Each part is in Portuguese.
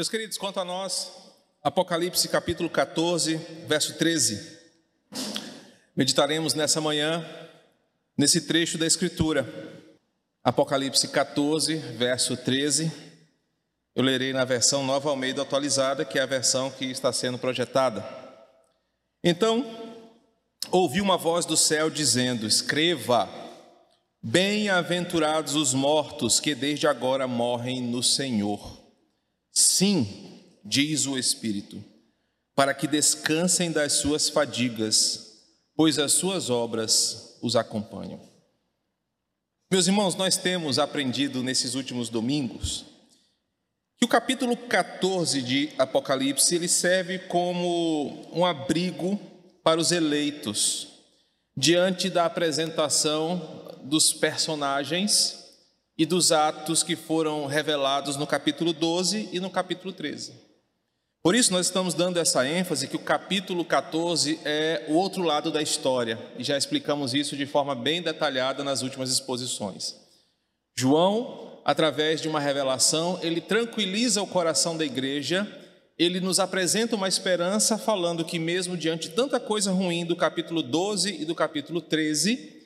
Meus queridos, quanto a nós, Apocalipse capítulo 14, verso 13. Meditaremos nessa manhã, nesse trecho da Escritura. Apocalipse 14, verso 13. Eu lerei na versão Nova Almeida atualizada, que é a versão que está sendo projetada. Então, ouvi uma voz do céu dizendo: Escreva, bem-aventurados os mortos que desde agora morrem no Senhor. Sim, diz o Espírito, para que descansem das suas fadigas, pois as suas obras os acompanham. Meus irmãos, nós temos aprendido nesses últimos domingos que o capítulo 14 de Apocalipse ele serve como um abrigo para os eleitos diante da apresentação dos personagens e dos atos que foram revelados no capítulo 12 e no capítulo 13. Por isso, nós estamos dando essa ênfase que o capítulo 14 é o outro lado da história, e já explicamos isso de forma bem detalhada nas últimas exposições. João, através de uma revelação, ele tranquiliza o coração da igreja, ele nos apresenta uma esperança, falando que, mesmo diante de tanta coisa ruim do capítulo 12 e do capítulo 13,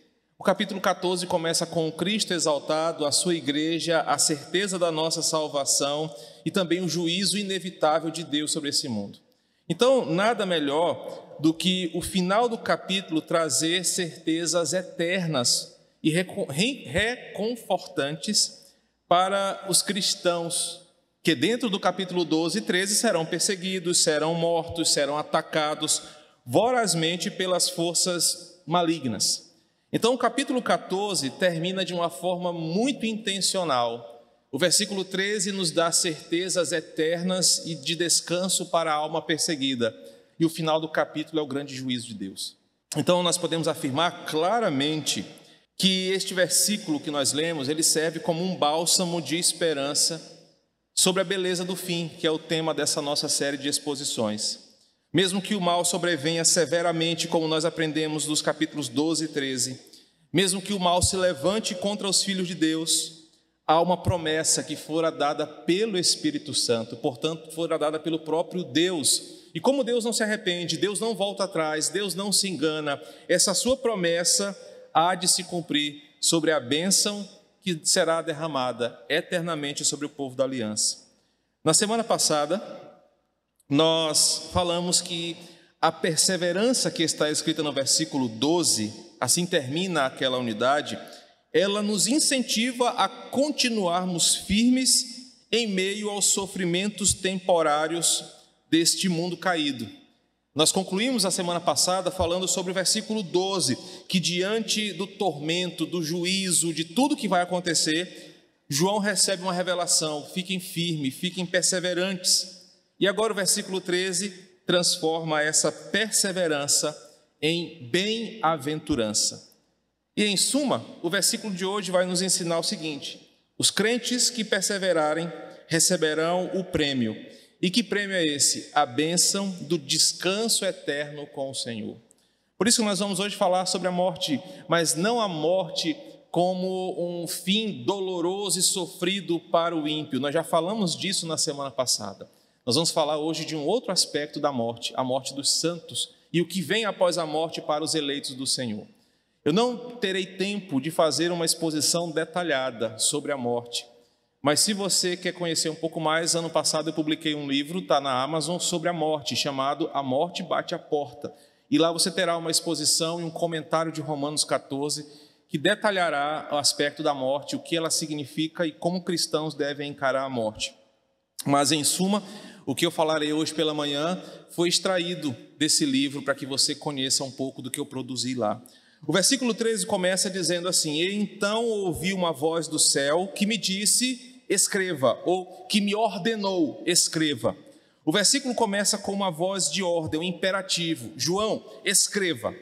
o capítulo 14 começa com Cristo exaltado, a sua igreja, a certeza da nossa salvação e também o juízo inevitável de Deus sobre esse mundo. Então, nada melhor do que o final do capítulo trazer certezas eternas e reconfortantes para os cristãos, que dentro do capítulo 12 e 13 serão perseguidos, serão mortos, serão atacados vorazmente pelas forças malignas. Então, o capítulo 14 termina de uma forma muito intencional. O versículo 13 nos dá certezas eternas e de descanso para a alma perseguida. E o final do capítulo é o grande juízo de Deus. Então, nós podemos afirmar claramente que este versículo que nós lemos, ele serve como um bálsamo de esperança sobre a beleza do fim, que é o tema dessa nossa série de exposições. Mesmo que o mal sobrevenha severamente, como nós aprendemos nos capítulos 12 e 13, mesmo que o mal se levante contra os filhos de Deus, há uma promessa que fora dada pelo Espírito Santo, portanto, fora dada pelo próprio Deus. E como Deus não se arrepende, Deus não volta atrás, Deus não se engana, essa sua promessa há de se cumprir sobre a bênção que será derramada eternamente sobre o povo da aliança. Na semana passada, nós falamos que a perseverança que está escrita no versículo 12, assim termina aquela unidade, ela nos incentiva a continuarmos firmes em meio aos sofrimentos temporários deste mundo caído. Nós concluímos a semana passada falando sobre o versículo 12, que diante do tormento, do juízo, de tudo que vai acontecer, João recebe uma revelação: fiquem firmes, fiquem perseverantes. E agora o versículo 13 transforma essa perseverança em bem-aventurança. E em suma, o versículo de hoje vai nos ensinar o seguinte: os crentes que perseverarem receberão o prêmio. E que prêmio é esse? A bênção do descanso eterno com o Senhor. Por isso nós vamos hoje falar sobre a morte, mas não a morte como um fim doloroso e sofrido para o ímpio. Nós já falamos disso na semana passada. Nós vamos falar hoje de um outro aspecto da morte, a morte dos santos e o que vem após a morte para os eleitos do Senhor. Eu não terei tempo de fazer uma exposição detalhada sobre a morte, mas se você quer conhecer um pouco mais, ano passado eu publiquei um livro, está na Amazon, sobre a morte, chamado A Morte Bate a Porta. E lá você terá uma exposição e um comentário de Romanos 14 que detalhará o aspecto da morte, o que ela significa e como cristãos devem encarar a morte. Mas, em suma, o que eu falarei hoje pela manhã foi extraído desse livro para que você conheça um pouco do que eu produzi lá. O versículo 13 começa dizendo assim: E então ouvi uma voz do céu que me disse: Escreva, ou que me ordenou: Escreva. O versículo começa com uma voz de ordem, um imperativo: João, escreva.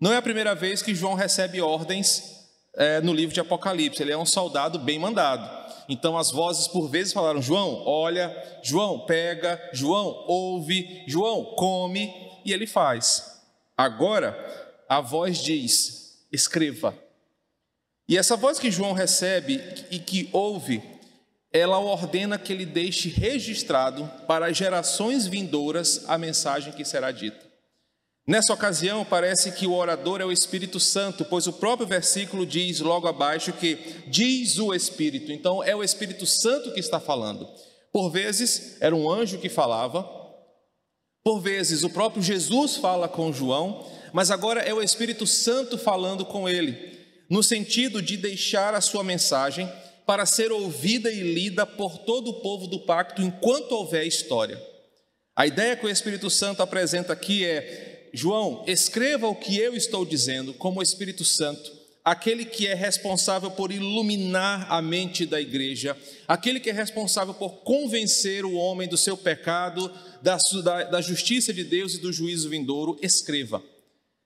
Não é a primeira vez que João recebe ordens é, no livro de Apocalipse, ele é um soldado bem mandado. Então as vozes por vezes falaram: João, olha, João, pega, João, ouve, João, come, e ele faz. Agora a voz diz: escreva. E essa voz que João recebe e que ouve ela ordena que ele deixe registrado para gerações vindouras a mensagem que será dita. Nessa ocasião, parece que o orador é o Espírito Santo, pois o próprio versículo diz logo abaixo que diz o Espírito, então é o Espírito Santo que está falando. Por vezes era um anjo que falava, por vezes o próprio Jesus fala com João, mas agora é o Espírito Santo falando com ele, no sentido de deixar a sua mensagem para ser ouvida e lida por todo o povo do pacto enquanto houver história. A ideia que o Espírito Santo apresenta aqui é: João, escreva o que eu estou dizendo, como Espírito Santo, aquele que é responsável por iluminar a mente da igreja, aquele que é responsável por convencer o homem do seu pecado, da, da, da justiça de Deus e do juízo vindouro, escreva.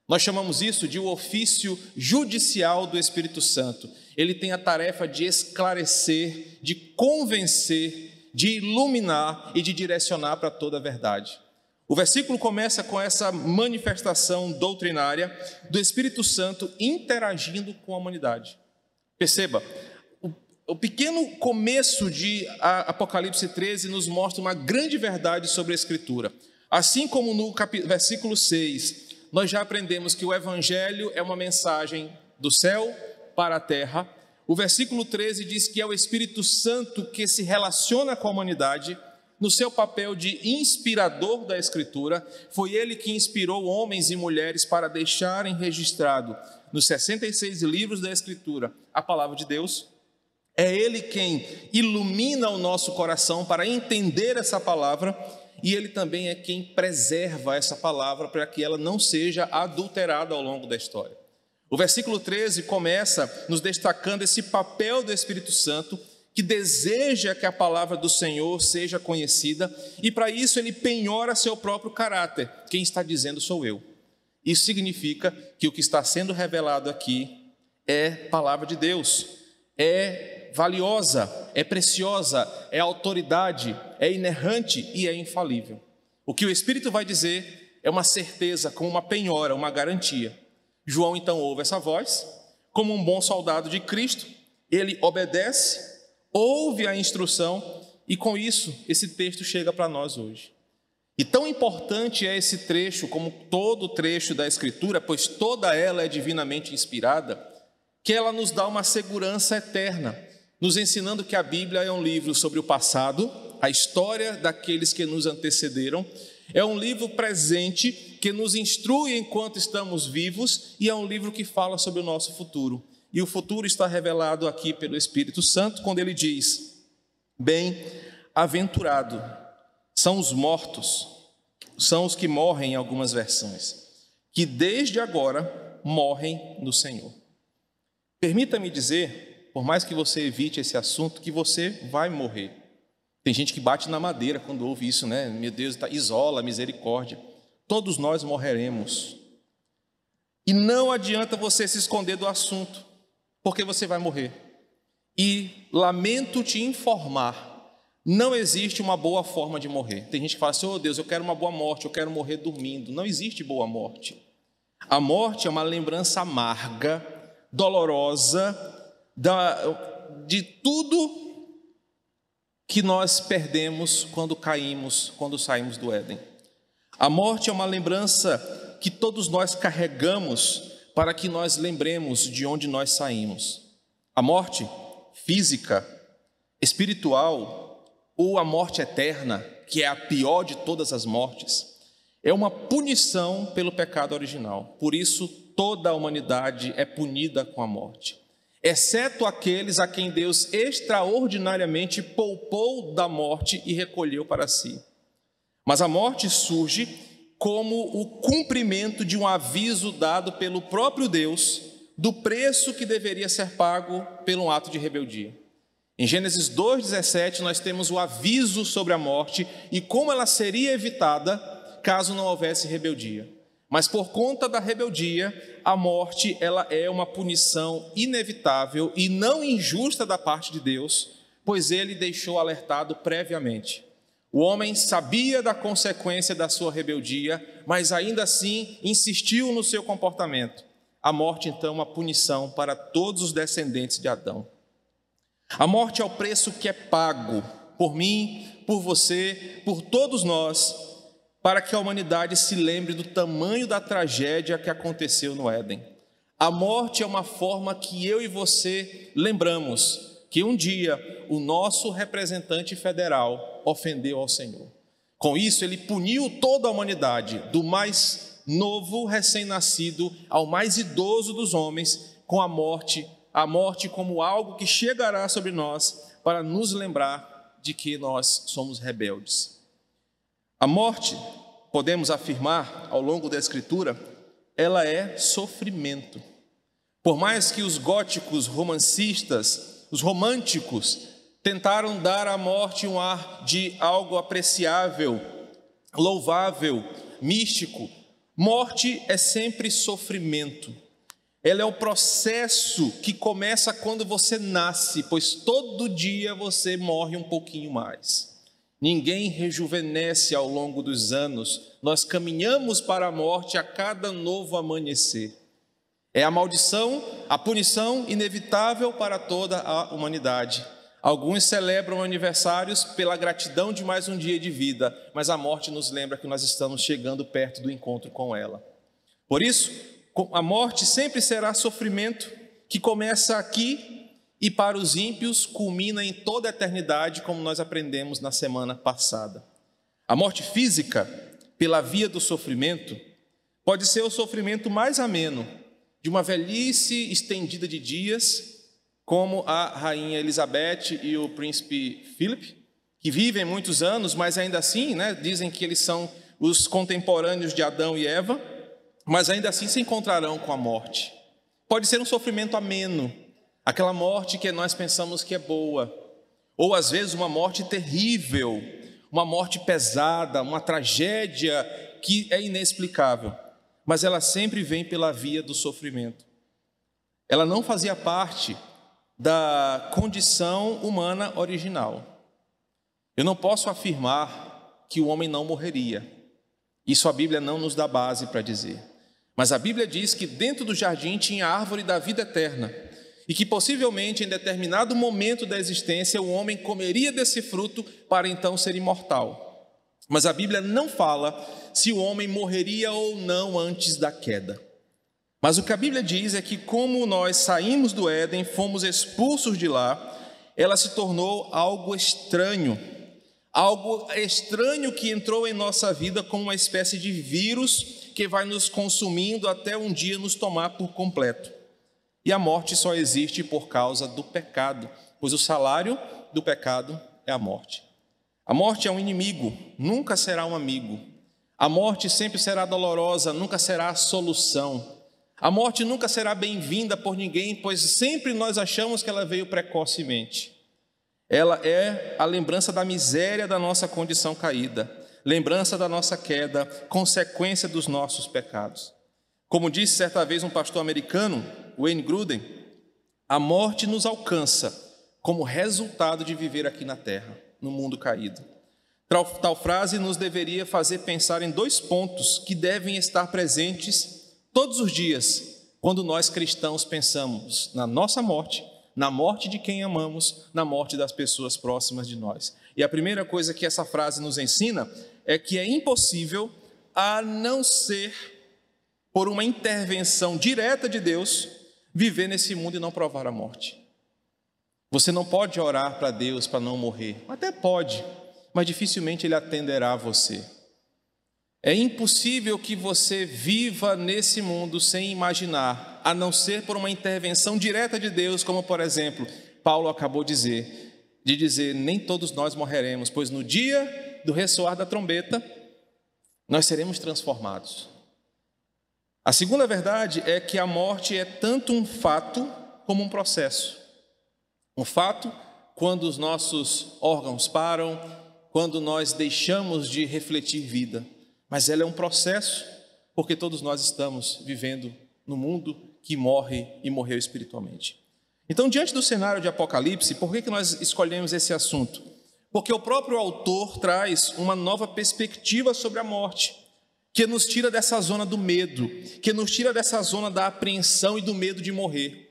Nós chamamos isso de o ofício judicial do Espírito Santo. Ele tem a tarefa de esclarecer, de convencer, de iluminar e de direcionar para toda a verdade. O versículo começa com essa manifestação doutrinária do Espírito Santo interagindo com a humanidade. Perceba, o, pequeno começo de Apocalipse 13 nos mostra uma grande verdade sobre a Escritura. Assim como no versículo 6, nós já aprendemos que o Evangelho é uma mensagem do céu para a terra. O versículo 13 diz que é o Espírito Santo que se relaciona com a humanidade no seu papel de inspirador da Escritura. Foi ele que inspirou homens e mulheres para deixarem registrado nos 66 livros da Escritura a palavra de Deus. É ele quem ilumina o nosso coração para entender essa palavra e ele também é quem preserva essa palavra para que ela não seja adulterada ao longo da história. O versículo 13 começa nos destacando esse papel do Espírito Santo, que deseja que a palavra do Senhor seja conhecida, e para isso ele penhora seu próprio caráter. Quem está dizendo sou eu. Isso significa que o que está sendo revelado aqui é palavra de Deus, é valiosa, é preciosa, é autoridade, é inerrante e é infalível. O que o Espírito vai dizer é uma certeza, como uma penhora, uma garantia. João então ouve essa voz, como um bom soldado de Cristo, ele obedece, ouve a instrução e com isso esse texto chega para nós hoje. E tão importante é esse trecho como todo trecho da Escritura, pois toda ela é divinamente inspirada, que ela nos dá uma segurança eterna nos ensinando que a Bíblia é um livro sobre o passado, a história daqueles que nos antecederam, é um livro presente que nos instrui enquanto estamos vivos e é um livro que fala sobre o nosso futuro. E o futuro está revelado aqui pelo Espírito Santo quando ele diz: Bem-aventurado são os mortos, são os que morrem em algumas versões, que desde agora morrem no Senhor. Permita-me dizer por mais que você evite esse assunto, que você vai morrer. Tem gente que bate na madeira quando ouve isso, né? Meu Deus, tá, isola, misericórdia. Todos nós morreremos. E não adianta você se esconder do assunto, porque você vai morrer. E lamento te informar, não existe uma boa forma de morrer. Tem gente que fala assim: oh Deus, eu quero uma boa morte, eu quero morrer dormindo. Não existe boa morte. A morte é uma lembrança amarga, dolorosa, da, de tudo que nós perdemos quando caímos, quando saímos do Éden. A morte é uma lembrança que todos nós carregamos para que nós lembremos de onde nós saímos. A morte física, espiritual ou a morte eterna, que é a pior de todas as mortes, é uma punição pelo pecado original. Por isso, toda a humanidade é punida com a morte exceto aqueles a quem Deus extraordinariamente poupou da morte e recolheu para si. Mas a morte surge como o cumprimento de um aviso dado pelo próprio Deus do preço que deveria ser pago pelo ato de rebeldia. Em Gênesis 2,17, nós temos o aviso sobre a morte e como ela seria evitada caso não houvesse rebeldia. Mas por conta da rebeldia, a morte ela é uma punição inevitável e não injusta da parte de Deus, pois ele deixou alertado previamente. O homem sabia da consequência da sua rebeldia, mas ainda assim insistiu no seu comportamento. A morte, então, é uma punição para todos os descendentes de Adão. A morte é o preço que é pago por mim, por você, por todos nós, para que a humanidade se lembre do tamanho da tragédia que aconteceu no Éden. A morte é uma forma que eu e você lembramos que um dia o nosso representante federal ofendeu ao Senhor. Com isso, ele puniu toda a humanidade, do mais novo recém-nascido ao mais idoso dos homens, com a morte, a morte como algo que chegará sobre nós para nos lembrar de que nós somos rebeldes. A morte, podemos afirmar ao longo da Escritura, ela é sofrimento. Por mais que os góticos romancistas, os românticos, tentaram dar à morte um ar de algo apreciável, louvável, místico, morte é sempre sofrimento. Ela é o processo que começa quando você nasce, pois todo dia você morre um pouquinho mais. Ninguém rejuvenesce ao longo dos anos, nós caminhamos para a morte a cada novo amanhecer. É a maldição, a punição inevitável para toda a humanidade. Alguns celebram aniversários pela gratidão de mais um dia de vida, mas a morte nos lembra que nós estamos chegando perto do encontro com ela. Por isso, a morte sempre será sofrimento que começa aqui e para os ímpios culmina em toda a eternidade, como nós aprendemos na semana passada. A morte física, pela via do sofrimento, pode ser o sofrimento mais ameno, de uma velhice estendida de dias, como a rainha Elizabeth e o príncipe Philip, que vivem muitos anos, mas ainda assim, né, dizem que eles são os contemporâneos de Adão e Eva, mas ainda assim se encontrarão com a morte. Pode ser um sofrimento ameno, aquela morte que nós pensamos que é boa, ou às vezes uma morte terrível, uma morte pesada, uma tragédia que é inexplicável mas ela sempre vem pela via do sofrimento. Ela não fazia parte da condição humana original. Eu não posso afirmar que o homem não morreria. Isso a Bíblia não nos dá base para dizer. Mas a Bíblia diz que dentro do jardim tinha a árvore da vida eterna e que possivelmente em determinado momento da existência o homem comeria desse fruto para então ser imortal. Mas a Bíblia não fala se o homem morreria ou não antes da queda. Mas o que a Bíblia diz é que, como nós saímos do Éden, fomos expulsos de lá, ela se tornou algo estranho, algo estranho que entrou em nossa vida como uma espécie de vírus que vai nos consumindo até um dia nos tomar por completo. E a morte só existe por causa do pecado, pois o salário do pecado é a morte. A morte é um inimigo, nunca será um amigo. A morte sempre será dolorosa, nunca será a solução. A morte nunca será bem-vinda por ninguém, pois sempre nós achamos que ela veio precocemente. Ela é a lembrança da miséria da nossa condição caída, lembrança da nossa queda, consequência dos nossos pecados. Como disse certa vez um pastor americano, Wayne Gruden, a morte nos alcança como resultado de viver aqui na terra no mundo caído. Tal, frase nos deveria fazer pensar em dois pontos que devem estar presentes todos os dias, quando nós cristãos pensamos na nossa morte, na morte de quem amamos, na morte das pessoas próximas de nós. E a primeira coisa que essa frase nos ensina é que é impossível, a não ser por uma intervenção direta de Deus, viver nesse mundo e não provar a morte. Você não pode orar para Deus para não morrer. Até pode, mas dificilmente Ele atenderá a você. É impossível que você viva nesse mundo sem imaginar, a não ser por uma intervenção direta de Deus, como por exemplo, Paulo acabou de dizer, de dizer, nem todos nós morreremos, pois no dia do ressoar da trombeta, nós seremos transformados. A segunda verdade é que a morte é tanto um fato como um processo. Um fato, quando os nossos órgãos param, quando nós deixamos de refletir vida, mas ela é um processo, porque todos nós estamos vivendo no mundo que morre e morreu espiritualmente. Então, diante do cenário de Apocalipse, por que, que nós escolhemos esse assunto? Porque o próprio autor traz uma nova perspectiva sobre a morte, que nos tira dessa zona do medo, que nos tira dessa zona da apreensão e do medo de morrer.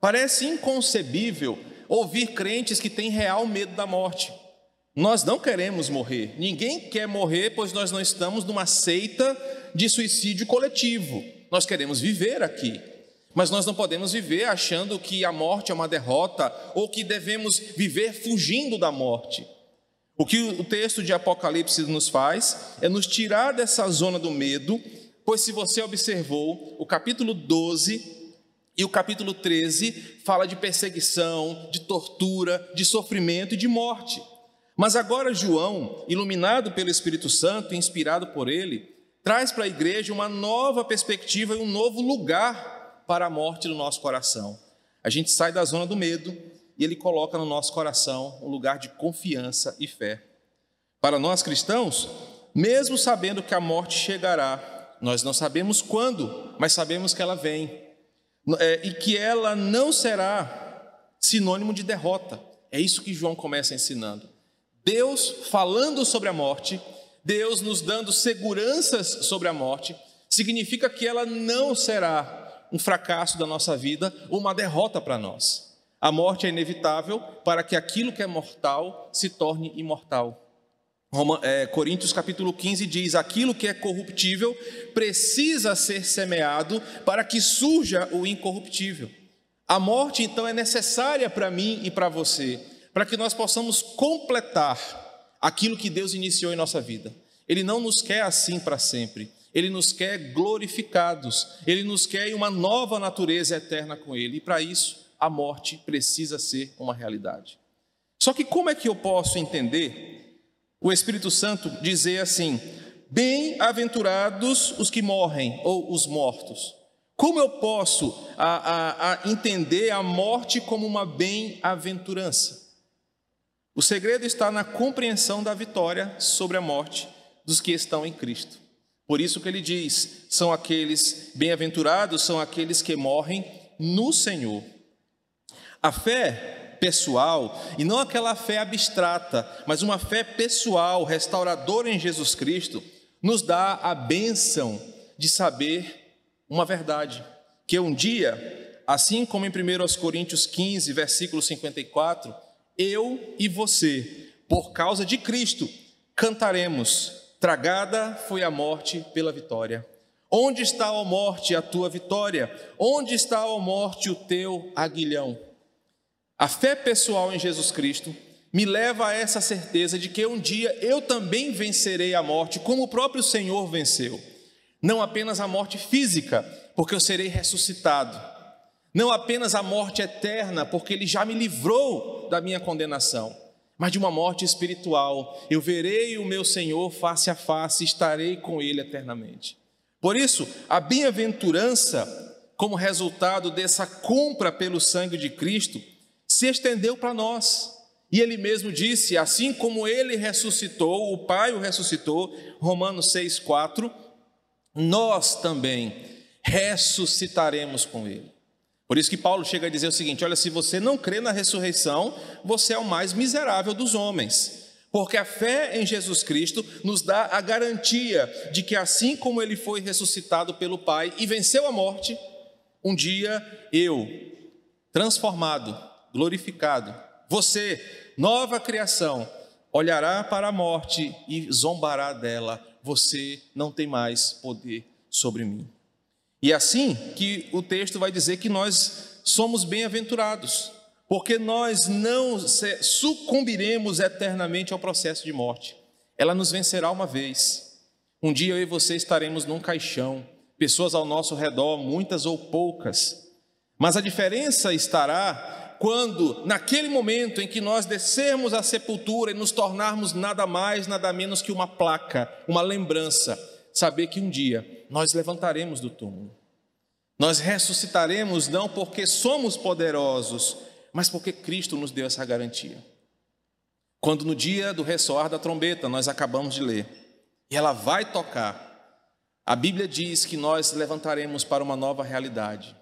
Parece inconcebível ouvir crentes que têm real medo da morte. Nós não queremos morrer. Ninguém quer morrer, pois nós não estamos numa seita de suicídio coletivo. Nós queremos viver aqui. Mas nós não podemos viver achando que a morte é uma derrota ou que devemos viver fugindo da morte. O que o texto de Apocalipse nos faz é nos tirar dessa zona do medo, pois se você observou, o capítulo 12 e o capítulo 13 fala de perseguição, de tortura, de sofrimento e de morte. Mas agora João, iluminado pelo Espírito Santo e inspirado por ele, traz para a igreja uma nova perspectiva e um novo lugar para a morte do nosso coração. A gente sai da zona do medo e ele coloca no nosso coração um lugar de confiança e fé. Para nós cristãos, mesmo sabendo que a morte chegará, nós não sabemos quando, mas sabemos que ela vem é, e que ela não será sinônimo de derrota. É isso que João começa ensinando. Deus falando sobre a morte, Deus nos dando seguranças sobre a morte, significa que ela não será um fracasso da nossa vida uma derrota para nós. A morte é inevitável para que aquilo que é mortal se torne imortal. É, Coríntios capítulo 15 diz: Aquilo que é corruptível precisa ser semeado para que surja o incorruptível. A morte, então, é necessária para mim e para você, para que nós possamos completar aquilo que Deus iniciou em nossa vida. Ele não nos quer assim para sempre. Ele nos quer glorificados. Ele nos quer em uma nova natureza eterna com Ele. E para isso, a morte precisa ser uma realidade. Só que como é que eu posso entender o Espírito Santo dizer assim: bem-aventurados os que morrem, ou os mortos? Como eu posso a, a, a entender a morte como uma bem-aventurança? O segredo está na compreensão da vitória sobre a morte dos que estão em Cristo. Por isso que ele diz: são aqueles bem-aventurados, são aqueles que morrem no Senhor. A fé pessoal, e não aquela fé abstrata, mas uma fé pessoal, restauradora em Jesus Cristo, nos dá a bênção de saber uma verdade, que um dia, assim como em 1 Coríntios 15, versículo 54, eu e você, por causa de Cristo, cantaremos: Tragada foi a morte pela vitória. Onde está, a morte, a tua vitória? Onde está, a morte, o teu aguilhão? A fé pessoal em Jesus Cristo me leva a essa certeza de que um dia eu também vencerei a morte, como o próprio Senhor venceu. Não apenas a morte física, porque eu serei ressuscitado. Não apenas a morte eterna, porque Ele já me livrou da minha condenação, mas de uma morte espiritual. Eu verei o meu Senhor face a face, estarei com Ele eternamente. Por isso, a bem-aventurança, como resultado dessa compra pelo sangue de Cristo, se estendeu para nós. E ele mesmo disse: assim como ele ressuscitou, o Pai o ressuscitou, Romanos 6,4, nós também ressuscitaremos com ele. Por isso que Paulo chega a dizer o seguinte: olha, se você não crê na ressurreição, você é o mais miserável dos homens. Porque a fé em Jesus Cristo nos dá a garantia de que, assim como ele foi ressuscitado pelo Pai e venceu a morte, um dia eu, transformado, glorificado, você, nova criação, olhará para a morte e zombará dela. Você não tem mais poder sobre mim. E é assim que o texto vai dizer que nós somos bem-aventurados, porque nós não sucumbiremos eternamente ao processo de morte. Ela nos vencerá uma vez. Um dia eu e você estaremos num caixão, pessoas ao nosso redor, muitas ou poucas. Mas a diferença estará quando, naquele momento em que nós descermos à sepultura e nos tornarmos nada mais, nada menos que uma placa, uma lembrança, saber que um dia nós levantaremos do túmulo. Nós ressuscitaremos não porque somos poderosos, mas porque Cristo nos deu essa garantia. Quando no dia do ressoar da trombeta, nós acabamos de ler, e ela vai tocar, a Bíblia diz que nós levantaremos para uma nova realidade.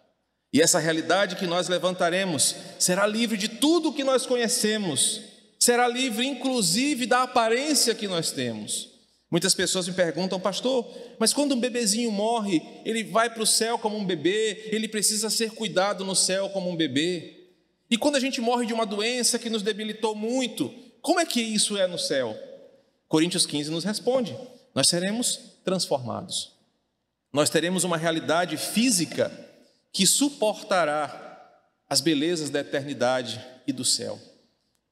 E essa realidade que nós levantaremos será livre de tudo que nós conhecemos, será livre inclusive da aparência que nós temos. Muitas pessoas me perguntam, pastor, mas quando um bebezinho morre, ele vai para o céu como um bebê, ele precisa ser cuidado no céu como um bebê. E quando a gente morre de uma doença que nos debilitou muito, como é que isso é no céu? Coríntios 15 nos responde: nós seremos transformados. Nós teremos uma realidade física que suportará as belezas da eternidade e do céu.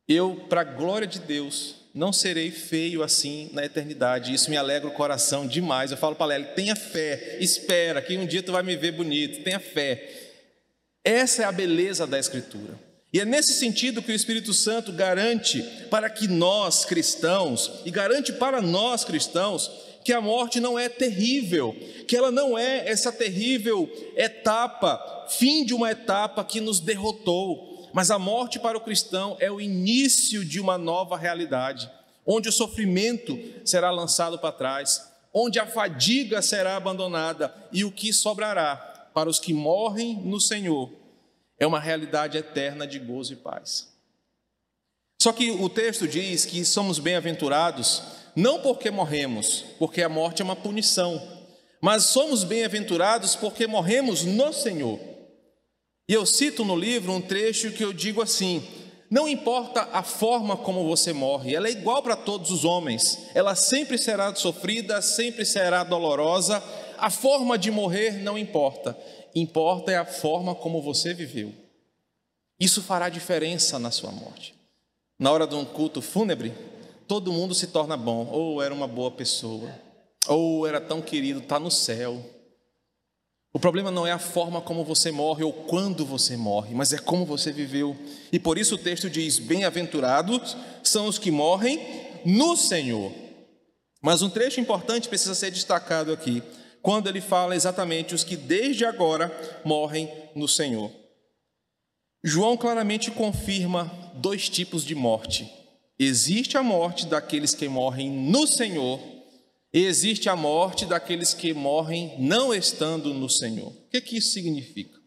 Eu, para a glória de Deus, não serei feio assim na eternidade. Isso me alegra o coração demais. Eu falo para ela, tenha fé, espera que um dia tu vai me ver bonito, tenha fé. Essa é a beleza da Escritura. E é nesse sentido que o Espírito Santo garante para que nós cristãos, e garante para nós cristãos, que a morte não é terrível, que ela não é essa terrível etapa, fim de uma etapa que nos derrotou, mas a morte para o cristão é o início de uma nova realidade, onde o sofrimento será lançado para trás, onde a fadiga será abandonada e o que sobrará para os que morrem no Senhor é uma realidade eterna de gozo e paz. Só que o texto diz que somos bem-aventurados não porque morremos, porque a morte é uma punição, mas somos bem-aventurados porque morremos no Senhor. E eu cito no livro um trecho que eu digo assim: não importa a forma como você morre, ela é igual para todos os homens, ela sempre será sofrida, sempre será dolorosa, a forma de morrer não importa, importa é a forma como você viveu. Isso fará diferença na sua morte. Na hora de um culto fúnebre, todo mundo se torna bom, ou era uma boa pessoa, ou era tão querido, está no céu. O problema não é a forma como você morre ou quando você morre, mas é como você viveu. E por isso o texto diz: Bem-aventurados são os que morrem no Senhor. Mas um trecho importante precisa ser destacado aqui quando ele fala exatamente os que desde agora morrem no Senhor. João claramente confirma dois tipos de morte. Existe a morte daqueles que morrem no Senhor, e existe a morte daqueles que morrem não estando no Senhor. O que, que isso significa?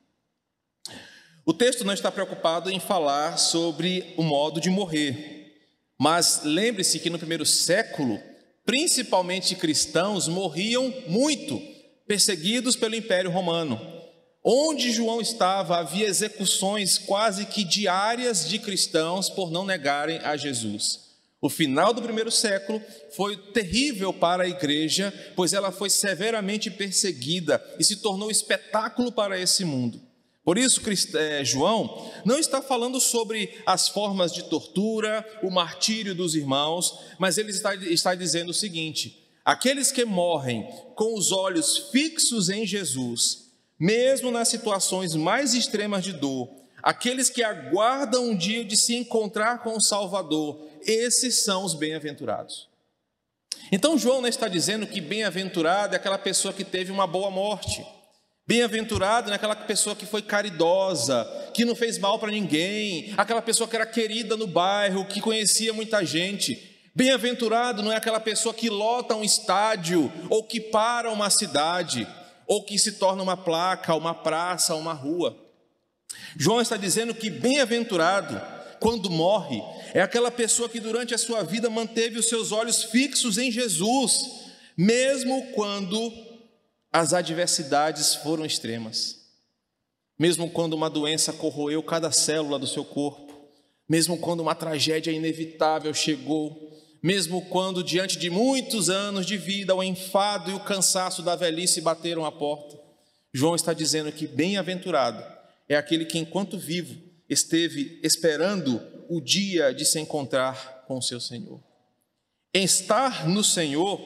O texto não está preocupado em falar sobre o modo de morrer, mas lembre-se que no primeiro século principalmente cristãos, morriam muito, perseguidos pelo Império Romano. Onde João estava, havia execuções quase que diárias de cristãos por não negarem a Jesus. O final do primeiro século foi terrível para a igreja, pois ela foi severamente perseguida e se tornou espetáculo para esse mundo. Por isso, é, João não está falando sobre as formas de tortura, o martírio dos irmãos, mas ele está, está dizendo o seguinte: aqueles que morrem com os olhos fixos em Jesus, mesmo nas situações mais extremas de dor, aqueles que aguardam um dia de se encontrar com o Salvador, esses são os bem-aventurados. Então, João não está dizendo que bem-aventurado é aquela pessoa que teve uma boa morte. Bem-aventurado naquela pessoa que foi caridosa, que não fez mal para ninguém, aquela pessoa que era querida no bairro, que conhecia muita gente. Bem-aventurado não é aquela pessoa que lota um estádio, ou que para uma cidade, ou que se torna uma placa, uma praça, uma rua. João está dizendo que bem-aventurado, quando morre, é aquela pessoa que durante a sua vida manteve os seus olhos fixos em Jesus, mesmo quando as adversidades foram extremas. Mesmo quando uma doença corroeu cada célula do seu corpo, mesmo quando uma tragédia inevitável chegou, mesmo quando, diante de muitos anos de vida, o enfado e o cansaço da velhice bateram a porta, João está dizendo que bem-aventurado é aquele que, enquanto vivo, esteve esperando o dia de se encontrar com o seu Senhor. Estar no Senhor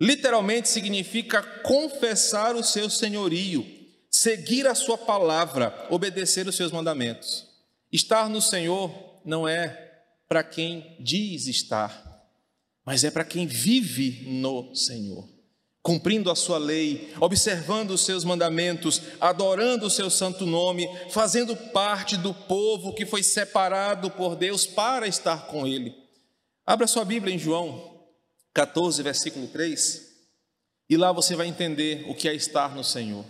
literalmente significa confessar o seu senhorio, seguir a sua palavra, obedecer os seus mandamentos. Estar no Senhor não é para quem diz estar, mas é para quem vive no Senhor, cumprindo a sua lei, observando os seus mandamentos, adorando o seu santo nome, fazendo parte do povo que foi separado por Deus para estar com Ele. Abra sua Bíblia em João 14, versículo 3, e lá você vai entender o que é estar no Senhor.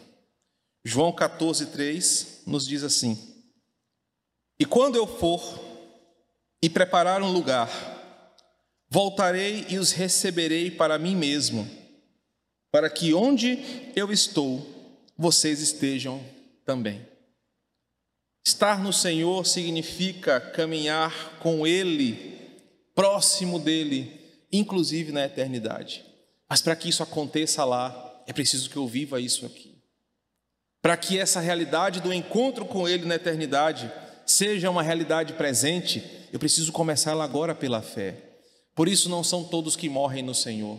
João 14, 3 nos diz assim: E quando eu for e preparar um lugar, voltarei e os receberei para mim mesmo, para que onde eu estou, vocês estejam também. Estar no Senhor significa caminhar com Ele, próximo dEle, inclusive na eternidade. Mas para que isso aconteça lá, é preciso que eu viva isso aqui. Para que essa realidade do encontro com Ele na eternidade seja uma realidade presente, eu preciso começar ela agora pela fé. Por isso, não são todos que morrem no Senhor.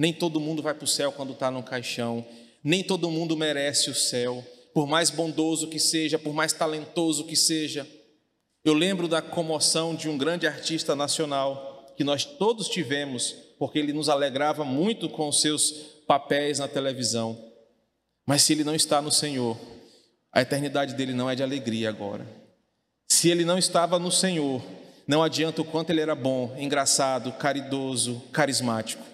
Nem todo mundo vai para o céu quando está no caixão. Nem todo mundo merece o céu. Por mais bondoso que seja, por mais talentoso que seja. Eu lembro da comoção de um grande artista nacional que nós todos tivemos, porque ele nos alegrava muito com os seus papéis na televisão. Mas se ele não está no Senhor, a eternidade dele não é de alegria agora. Se ele não estava no Senhor, não adianta o quanto ele era bom, engraçado, caridoso, carismático.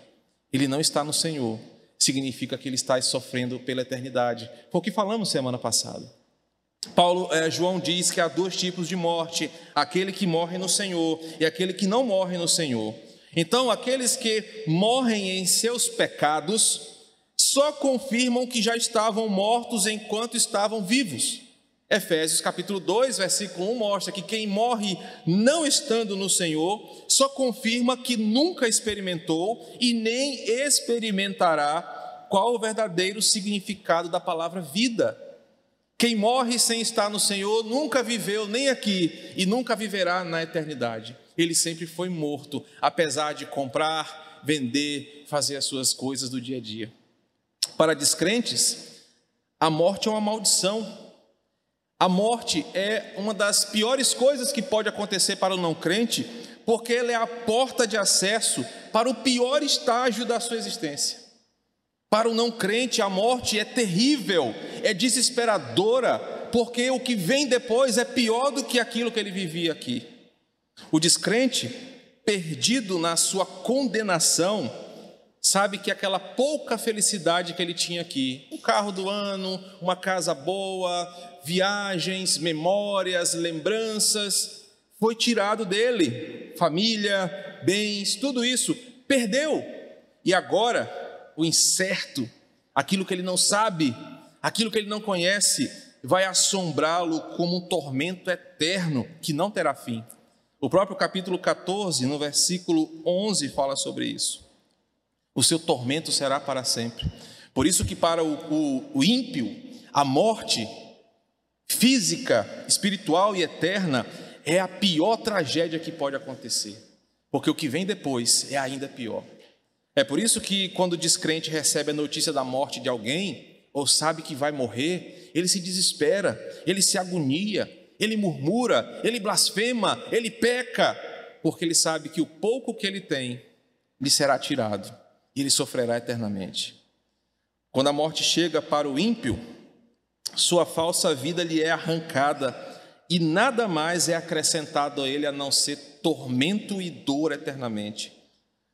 Ele não está no Senhor, significa que ele está sofrendo pela eternidade. Foi o que falamos semana passada. Paulo, eh, João diz que há dois tipos de morte: aquele que morre no Senhor e aquele que não morre no Senhor. Então, aqueles que morrem em seus pecados só confirmam que já estavam mortos enquanto estavam vivos. Efésios capítulo 2, versículo 1 mostra que quem morre não estando no Senhor só confirma que nunca experimentou e nem experimentará qual o verdadeiro significado da palavra vida. Quem morre sem estar no Senhor nunca viveu nem aqui e nunca viverá na eternidade. Ele sempre foi morto, apesar de comprar, vender, fazer as suas coisas do dia a dia. Para descrentes, a morte é uma maldição a morte é uma das piores coisas que pode acontecer para o não crente, porque ela é a porta de acesso para o pior estágio da sua existência. Para o não crente, a morte é terrível, é desesperadora, porque o que vem depois é pior do que aquilo que ele vivia aqui. O descrente, perdido na sua condenação, sabe que aquela pouca felicidade que ele tinha aqui, um carro do ano, uma casa boa, viagens, memórias, lembranças, foi tirado dele. Família, bens, tudo isso, perdeu. E agora, o incerto, aquilo que ele não sabe, aquilo que ele não conhece, vai assombrá-lo como um tormento eterno que não terá fim. O próprio capítulo 14, no versículo 11, fala sobre isso. O seu tormento será para sempre. Por isso que para o, o, o ímpio, a morte física, espiritual e eterna é a pior tragédia que pode acontecer, porque o que vem depois é ainda pior. É por isso que quando o descrente recebe a notícia da morte de alguém, ou sabe que vai morrer, ele se desespera, ele se agonia, ele murmura, ele blasfema, ele peca, porque ele sabe que o pouco que ele tem lhe será tirado e ele sofrerá eternamente. Quando a morte chega para o ímpio, sua falsa vida lhe é arrancada e nada mais é acrescentado a ele a não ser tormento e dor eternamente.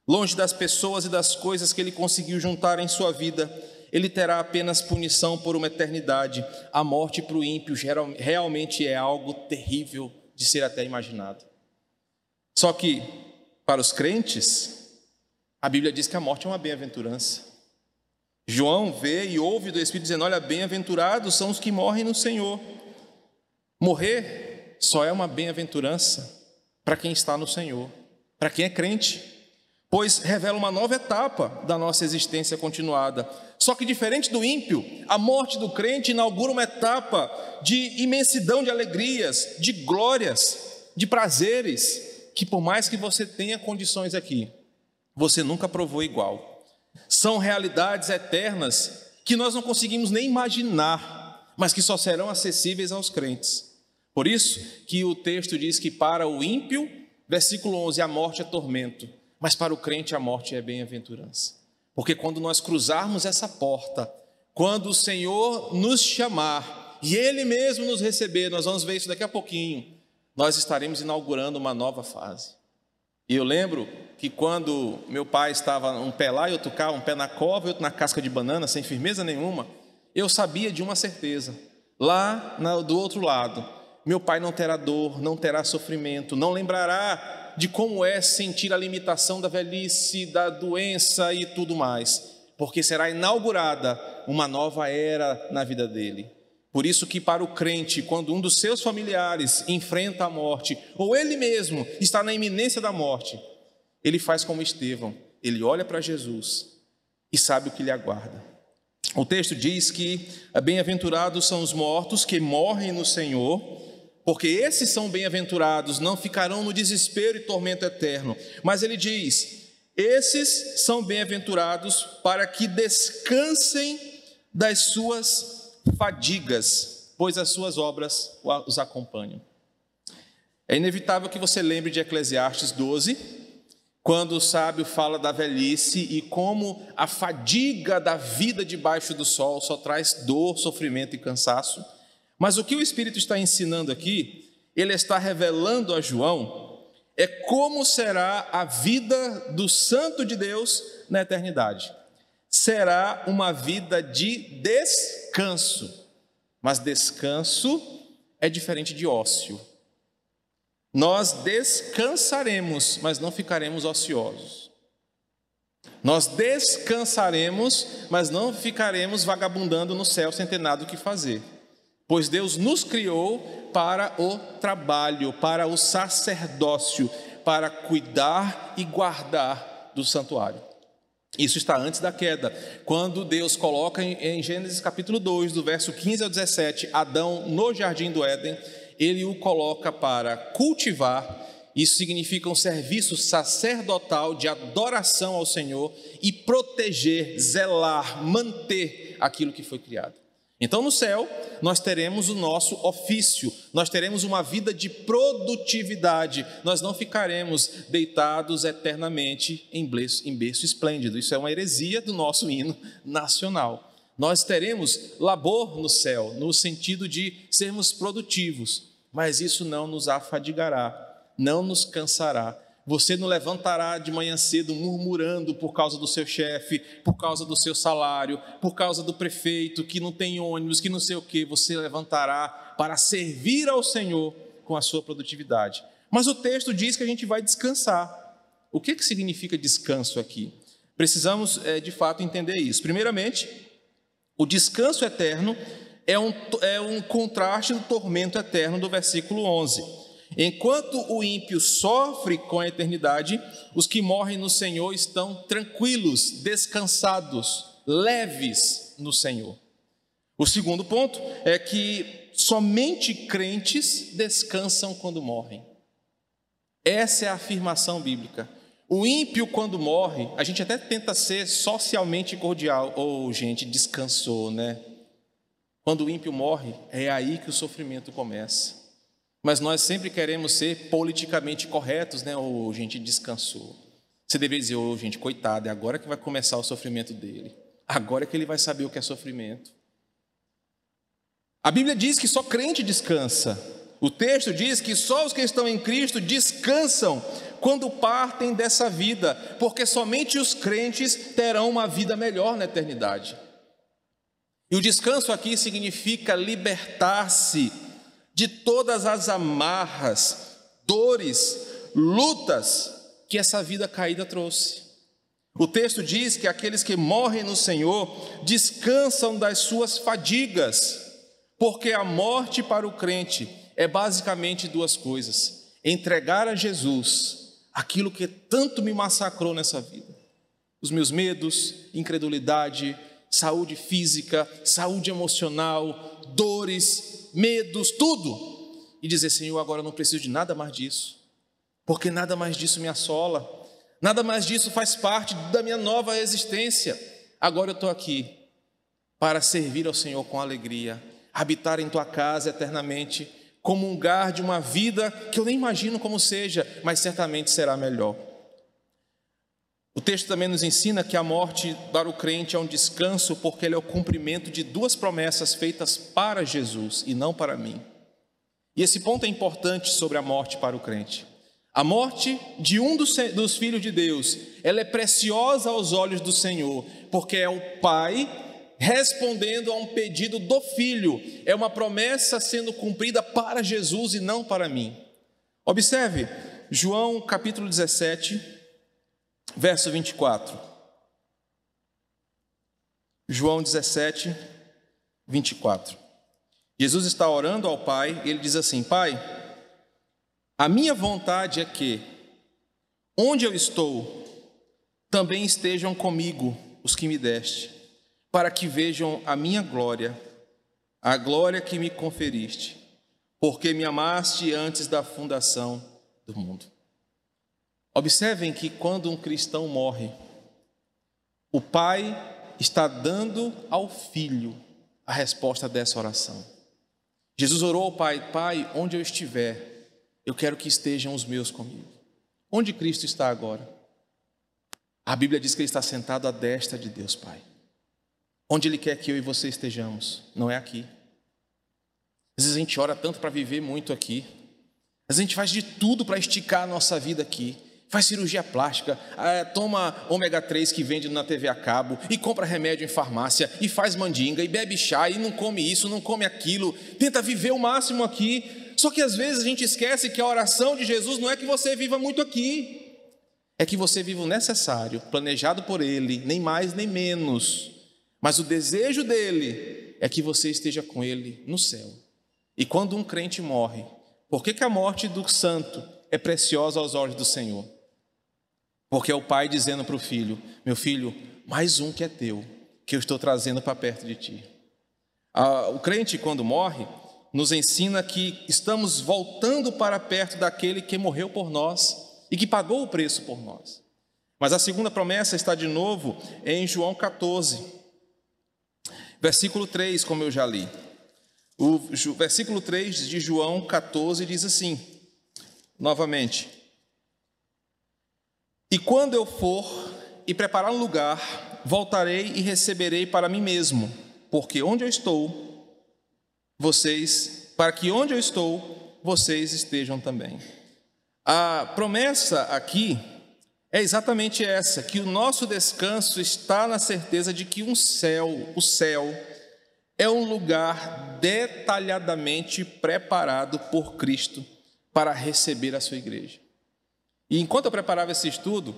Longe das pessoas e das coisas que ele conseguiu juntar em sua vida, ele terá apenas punição por uma eternidade. A morte para o ímpio realmente é algo terrível de ser até imaginado. Só que, para os crentes, a Bíblia diz que a morte é uma bem-aventurança. João vê e ouve do Espírito dizendo: Olha, bem-aventurados são os que morrem no Senhor. Morrer só é uma bem-aventurança para quem está no Senhor, para quem é crente, pois revela uma nova etapa da nossa existência continuada. Só que diferente do ímpio, a morte do crente inaugura uma etapa de imensidão de alegrias, de glórias, de prazeres, que por mais que você tenha condições aqui, você nunca provou igual. São realidades eternas que nós não conseguimos nem imaginar, mas que só serão acessíveis aos crentes. Por isso que o texto diz que para o ímpio, versículo 11, a morte é tormento, mas para o crente a morte é bem-aventurança. Porque quando nós cruzarmos essa porta, quando o Senhor nos chamar e Ele mesmo nos receber, nós vamos ver isso daqui a pouquinho, nós estaremos inaugurando uma nova fase. E eu lembro que quando meu pai estava um pé lá e outro cá, um pé na cova e outro na casca de banana, sem firmeza nenhuma, eu sabia de uma certeza: lá do outro lado, meu pai não terá dor, não terá sofrimento, não lembrará de como é sentir a limitação da velhice, da doença e tudo mais, porque será inaugurada uma nova era na vida dele. Por isso que para o crente, quando um dos seus familiares enfrenta a morte, ou ele mesmo está na iminência da morte, ele faz como Estevão, ele olha para Jesus e sabe o que lhe aguarda. O texto diz que bem-aventurados são os mortos que morrem no Senhor, porque esses são bem-aventurados, não ficarão no desespero e tormento eterno. Mas ele diz: esses são bem-aventurados para que descansem das suas fadigas, pois as suas obras os acompanham. É inevitável que você lembre de Eclesiastes 12, quando o sábio fala da velhice e como a fadiga da vida debaixo do sol só traz dor, sofrimento e cansaço. Mas o que o Espírito está ensinando aqui, ele está revelando a João, é como será a vida do Santo de Deus na eternidade será uma vida de descanso. Mas descanso é diferente de ócio. Nós descansaremos, mas não ficaremos ociosos. Nós descansaremos, mas não ficaremos vagabundando no céu sem ter nada o que fazer. Pois Deus nos criou para o trabalho, para o sacerdócio, para cuidar e guardar do santuário. Isso está antes da queda, quando Deus coloca em Gênesis capítulo 2, do verso 15 ao 17, Adão no jardim do Éden, ele o coloca para cultivar, isso significa um serviço sacerdotal de adoração ao Senhor e proteger, zelar, manter aquilo que foi criado. Então, no céu, nós teremos o nosso ofício, nós teremos uma vida de produtividade, nós não ficaremos deitados eternamente em berço, em berço esplêndido. Isso é uma heresia do nosso hino nacional. Nós teremos labor no céu, no sentido de sermos produtivos, mas isso não nos afadigará, não nos cansará, você não levantará de manhã cedo murmurando por causa do seu chefe, por causa do seu salário, por causa do prefeito que não tem ônibus, que não sei o que. Você levantará para servir ao Senhor com a sua produtividade. Mas o texto diz que a gente vai descansar. O que, que significa descanso aqui? Precisamos, é, de fato, entender isso. Primeiramente, o descanso eterno é um, é um contraste do tormento eterno do versículo 11. Enquanto o ímpio sofre com a eternidade, os que morrem no Senhor estão tranquilos, descansados, leves no Senhor. O segundo ponto é que somente crentes descansam quando morrem. Essa é a afirmação bíblica. O ímpio, quando morre, a gente até tenta ser socialmente cordial. Ou, oh, gente, descansou, né? Quando o ímpio morre, é aí que o sofrimento começa. Mas nós sempre queremos ser politicamente corretos, né? Ou oh, gente descansou. Você deveria dizer, ô oh, gente, coitado, é agora que vai começar o sofrimento dele. Agora que ele vai saber o que é sofrimento. A Bíblia diz que só crente descansa. O texto diz que só os que estão em Cristo descansam quando partem dessa vida, porque somente os crentes terão uma vida melhor na eternidade. E o descanso aqui significa libertar-se de todas as amarras, dores, lutas que essa vida caída trouxe. O texto diz que aqueles que morrem no Senhor descansam das suas fadigas, porque a morte para o crente é basicamente duas coisas: entregar a Jesus aquilo que tanto me massacrou nessa vida, os meus medos, incredulidade, saúde física, saúde emocional, dores, medos, tudo, e dizer: Senhor, agora eu não preciso de nada mais disso, porque nada mais disso me assola, nada mais disso faz parte da minha nova existência. Agora eu estou aqui para servir ao Senhor com alegria, habitar em tua casa eternamente, comungar de uma vida que eu nem imagino como seja, mas certamente será melhor. O texto também nos ensina que a morte para o crente é um descanso, porque ele é o cumprimento de duas promessas feitas para Jesus e não para mim. E esse ponto é importante sobre a morte para o crente. A morte de um dos, dos filhos de Deus, ela é preciosa aos olhos do Senhor, porque é o Pai respondendo a um pedido do filho, é uma promessa sendo cumprida para Jesus e não para mim. Observe, João capítulo 17, verso 24. João 17, 24. Jesus está orando ao Pai e ele diz assim: Pai, a minha vontade é que, onde eu estou, também estejam comigo os que me deste, para que vejam a minha glória, a glória que me conferiste, porque me amaste antes da fundação do mundo. Observem que quando um cristão morre, o pai está dando ao filho a resposta dessa oração. Jesus orou ao Pai: Pai, onde eu estiver, eu quero que estejam os meus comigo. Onde Cristo está agora? A Bíblia diz que Ele está sentado à destra de Deus Pai. Onde Ele quer que eu e você estejamos, não é aqui. Às vezes a gente ora tanto para viver muito aqui. Às vezes a gente faz de tudo para esticar a nossa vida aqui faz cirurgia plástica, é, toma ômega 3 que vende na TV a cabo, e compra remédio em farmácia, e faz mandinga, e bebe chá, e não come isso, não come aquilo, tenta viver o máximo aqui. Só que às vezes a gente esquece que a oração de Jesus não é que você viva muito aqui, é que você viva o necessário, planejado por Ele, nem mais nem menos. Mas o desejo dele é que você esteja com Ele no céu. E quando um crente morre, por que, que a morte do santo é preciosa aos olhos do Senhor? Porque é o pai dizendo para o filho: Meu filho, mais um que é teu, que eu estou trazendo para perto de ti. O crente, quando morre, nos ensina que estamos voltando para perto daquele que morreu por nós e que pagou o preço por nós. Mas a segunda promessa está de novo em João 14, versículo 3, como eu já li. O versículo 3 de João 14 diz assim, novamente: e quando eu for e preparar um lugar, voltarei e receberei para mim mesmo, porque onde eu estou, vocês, para que onde eu estou, vocês estejam também. A promessa aqui é exatamente essa, que o nosso descanso está na certeza de que um céu, o céu, é um lugar detalhadamente preparado por Cristo para receber a sua igreja. E enquanto eu preparava esse estudo,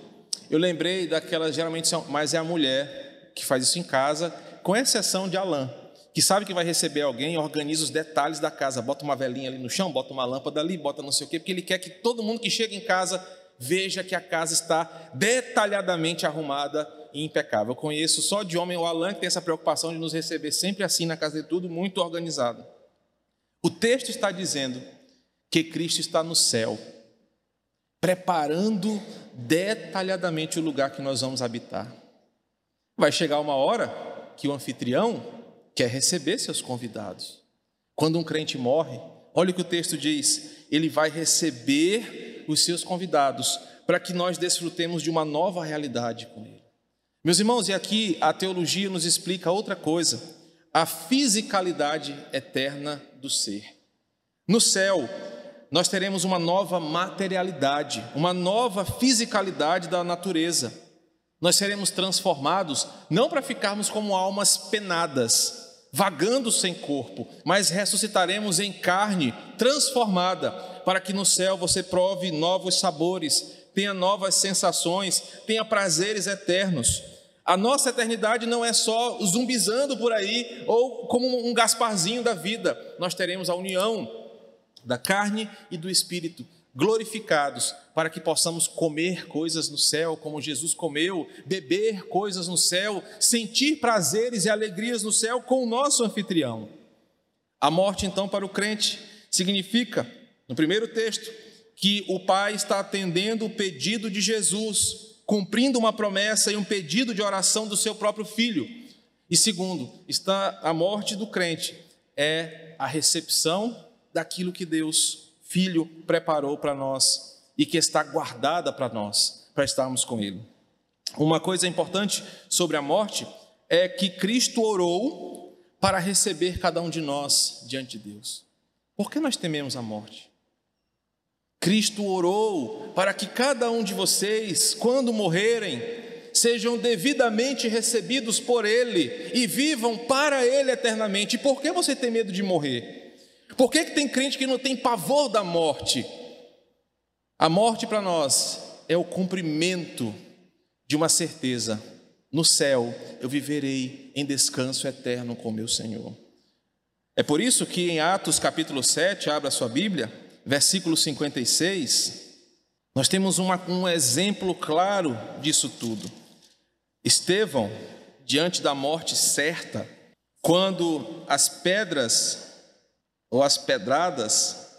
eu lembrei daquelas, geralmente são, mas é a mulher que faz isso em casa, com exceção de Alain, que sabe que vai receber alguém, organiza os detalhes da casa, bota uma velinha ali no chão, bota uma lâmpada ali, bota não sei o quê, porque ele quer que todo mundo que chega em casa veja que a casa está detalhadamente arrumada e impecável. Eu conheço só de homem o Alain que tem essa preocupação de nos receber sempre assim na casa de tudo muito organizado. O texto está dizendo que Cristo está no céu preparando detalhadamente o lugar que nós vamos habitar. Vai chegar uma hora que o anfitrião quer receber seus convidados. Quando um crente morre, olha o que o texto diz: ele vai receber os seus convidados para que nós desfrutemos de uma nova realidade com ele. Meus irmãos, e aqui a teologia nos explica outra coisa: a fisicalidade eterna do ser. No céu, nós teremos uma nova materialidade, uma nova fisicalidade da natureza. Nós seremos transformados não para ficarmos como almas penadas, vagando sem corpo, mas ressuscitaremos em carne transformada, para que no céu você prove novos sabores, tenha novas sensações, tenha prazeres eternos. A nossa eternidade não é só zumbizando por aí ou como um Gasparzinho da vida. Nós teremos a união da carne e do espírito, glorificados, para que possamos comer coisas no céu, como Jesus comeu, beber coisas no céu, sentir prazeres e alegrias no céu com o nosso anfitrião. A morte, então, para o crente, significa, no primeiro texto, que o Pai está atendendo o pedido de Jesus, cumprindo uma promessa e um pedido de oração do seu próprio filho. E segundo, está a morte do crente é a recepção daquilo que Deus, Filho, preparou para nós e que está guardada para nós, para estarmos com Ele. Uma coisa importante sobre a morte é que Cristo orou para receber cada um de nós diante de Deus. Por que nós tememos a morte? Cristo orou para que cada um de vocês, quando morrerem, sejam devidamente recebidos por Ele e vivam para Ele eternamente. Por que você tem medo de morrer? Por que, que tem crente que não tem pavor da morte? A morte para nós é o cumprimento de uma certeza: no céu eu viverei em descanso eterno com meu Senhor. É por isso que em Atos capítulo 7, abra sua Bíblia, versículo 56, nós temos uma, um exemplo claro disso tudo. Estevão, diante da morte certa, quando as pedras ou as pedradas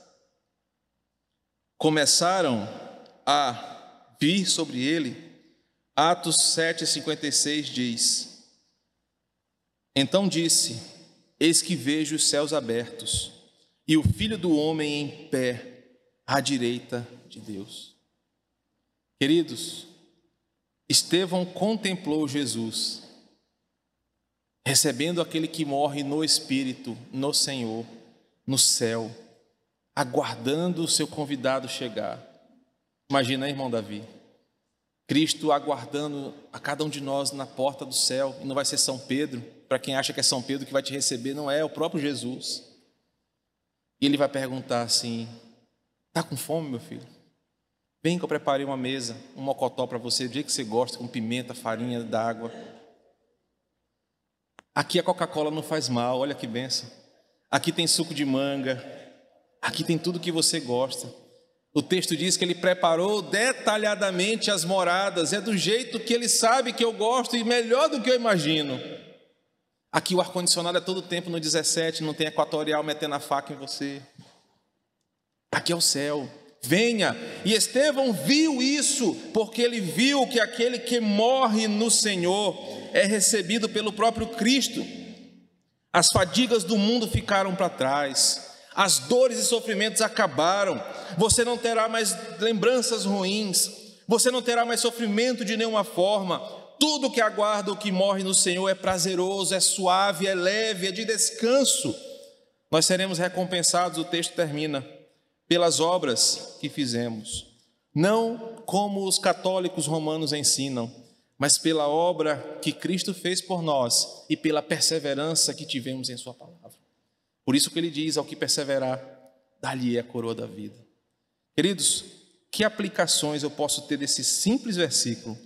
começaram a vir sobre ele, Atos 7,56 diz: Então disse: Eis que vejo os céus abertos e o filho do homem em pé à direita de Deus. Queridos, Estevão contemplou Jesus, recebendo aquele que morre no Espírito, no Senhor, no céu, aguardando o seu convidado chegar. Imagina, irmão Davi, Cristo aguardando a cada um de nós na porta do céu, e não vai ser São Pedro, para quem acha que é São Pedro que vai te receber, não é, é o próprio Jesus. E ele vai perguntar assim: Está com fome, meu filho? Vem que eu preparei uma mesa, um mocotó para você, do jeito que você gosta, com pimenta, farinha, d'água. Aqui a Coca-Cola não faz mal, olha que benção. Aqui tem suco de manga, aqui tem tudo que você gosta. O texto diz que ele preparou detalhadamente as moradas, é do jeito que ele sabe que eu gosto e melhor do que eu imagino. Aqui o ar-condicionado é todo tempo no 17, não tem equatorial metendo a faca em você. Aqui é o céu. Venha. E Estevão viu isso, porque ele viu que aquele que morre no Senhor é recebido pelo próprio Cristo. As fadigas do mundo ficaram para trás, as dores e sofrimentos acabaram, você não terá mais lembranças ruins, você não terá mais sofrimento de nenhuma forma, tudo que aguarda o que morre no Senhor é prazeroso, é suave, é leve, é de descanso. Nós seremos recompensados, o texto termina, pelas obras que fizemos. Não como os católicos romanos ensinam, mas pela obra que Cristo fez por nós e pela perseverança que tivemos em Sua palavra. Por isso que ele diz: ao que perseverar, dali é a coroa da vida. Queridos, que aplicações eu posso ter desse simples versículo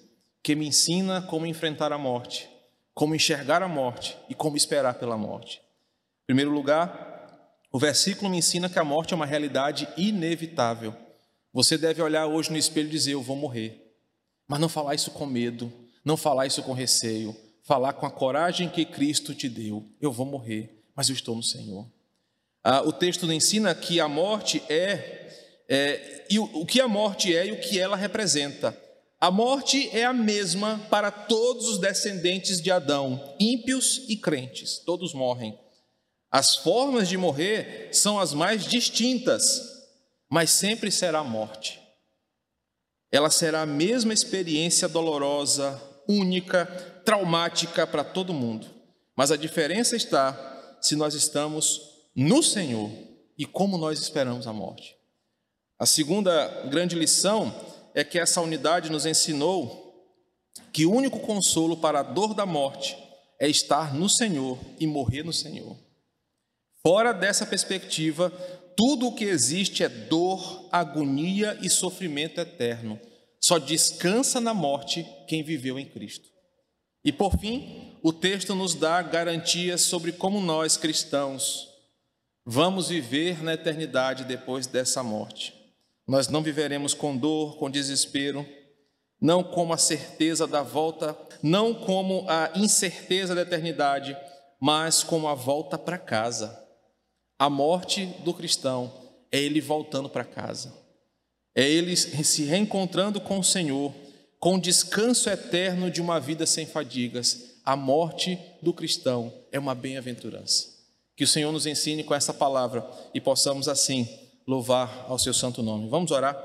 que me ensina como enfrentar a morte, como enxergar a morte e como esperar pela morte. Em primeiro lugar, o versículo me ensina que a morte é uma realidade inevitável. Você deve olhar hoje no espelho e dizer: Eu vou morrer. Mas não falar isso com medo, não falar isso com receio, falar com a coragem que Cristo te deu: Eu vou morrer, mas eu estou no Senhor. Ah, o texto ensina que a morte é, é e o, o que a morte é e o que ela representa. A morte é a mesma para todos os descendentes de Adão, ímpios e crentes, todos morrem. As formas de morrer são as mais distintas, mas sempre será morte. Ela será a mesma experiência dolorosa, única, traumática para todo mundo. Mas a diferença está se nós estamos no Senhor e como nós esperamos a morte. A segunda grande lição é que essa unidade nos ensinou que o único consolo para a dor da morte é estar no Senhor e morrer no Senhor. Fora dessa perspectiva, tudo o que existe é dor, agonia e sofrimento eterno. Só descansa na morte quem viveu em Cristo. E por fim, o texto nos dá garantias sobre como nós cristãos vamos viver na eternidade depois dessa morte. Nós não viveremos com dor, com desespero, não como a certeza da volta, não como a incerteza da eternidade, mas como a volta para casa. A morte do cristão é ele voltando para casa, é ele se reencontrando com o Senhor, com descanso eterno de uma vida sem fadigas. A morte do cristão é uma bem-aventurança. Que o Senhor nos ensine com essa palavra e possamos assim louvar ao seu santo nome. Vamos orar?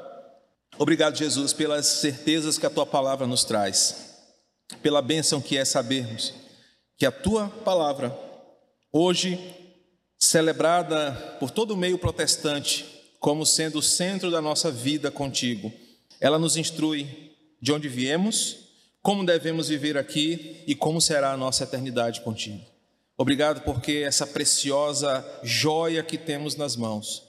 Obrigado, Jesus, pelas certezas que a tua palavra nos traz, pela bênção que é sabermos que a tua palavra, hoje celebrada por todo o meio protestante, como sendo o centro da nossa vida contigo, ela nos instrui de onde viemos, como devemos viver aqui e como será a nossa eternidade contigo. Obrigado porque essa preciosa joia que temos nas mãos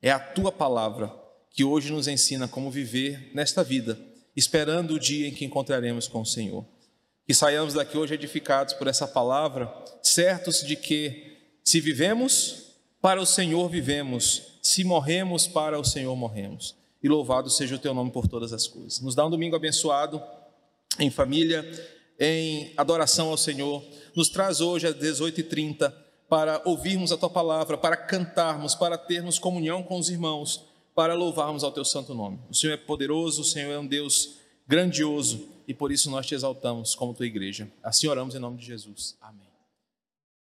é a tua palavra que hoje nos ensina como viver nesta vida, esperando o dia em que encontraremos com o Senhor. Que saiamos daqui hoje edificados por essa palavra, certos de que Se vivemos, para o Senhor vivemos. Se morremos, para o Senhor morremos. E louvado seja o teu nome por todas as coisas. Nos dá um domingo abençoado, em família, em adoração ao Senhor. Nos traz hoje às 18h30 para ouvirmos a tua palavra, para cantarmos, para termos comunhão com os irmãos, para louvarmos ao teu santo nome. O Senhor é poderoso, o Senhor é um Deus grandioso e por isso nós te exaltamos como tua igreja. Assim oramos em nome de Jesus. Amém.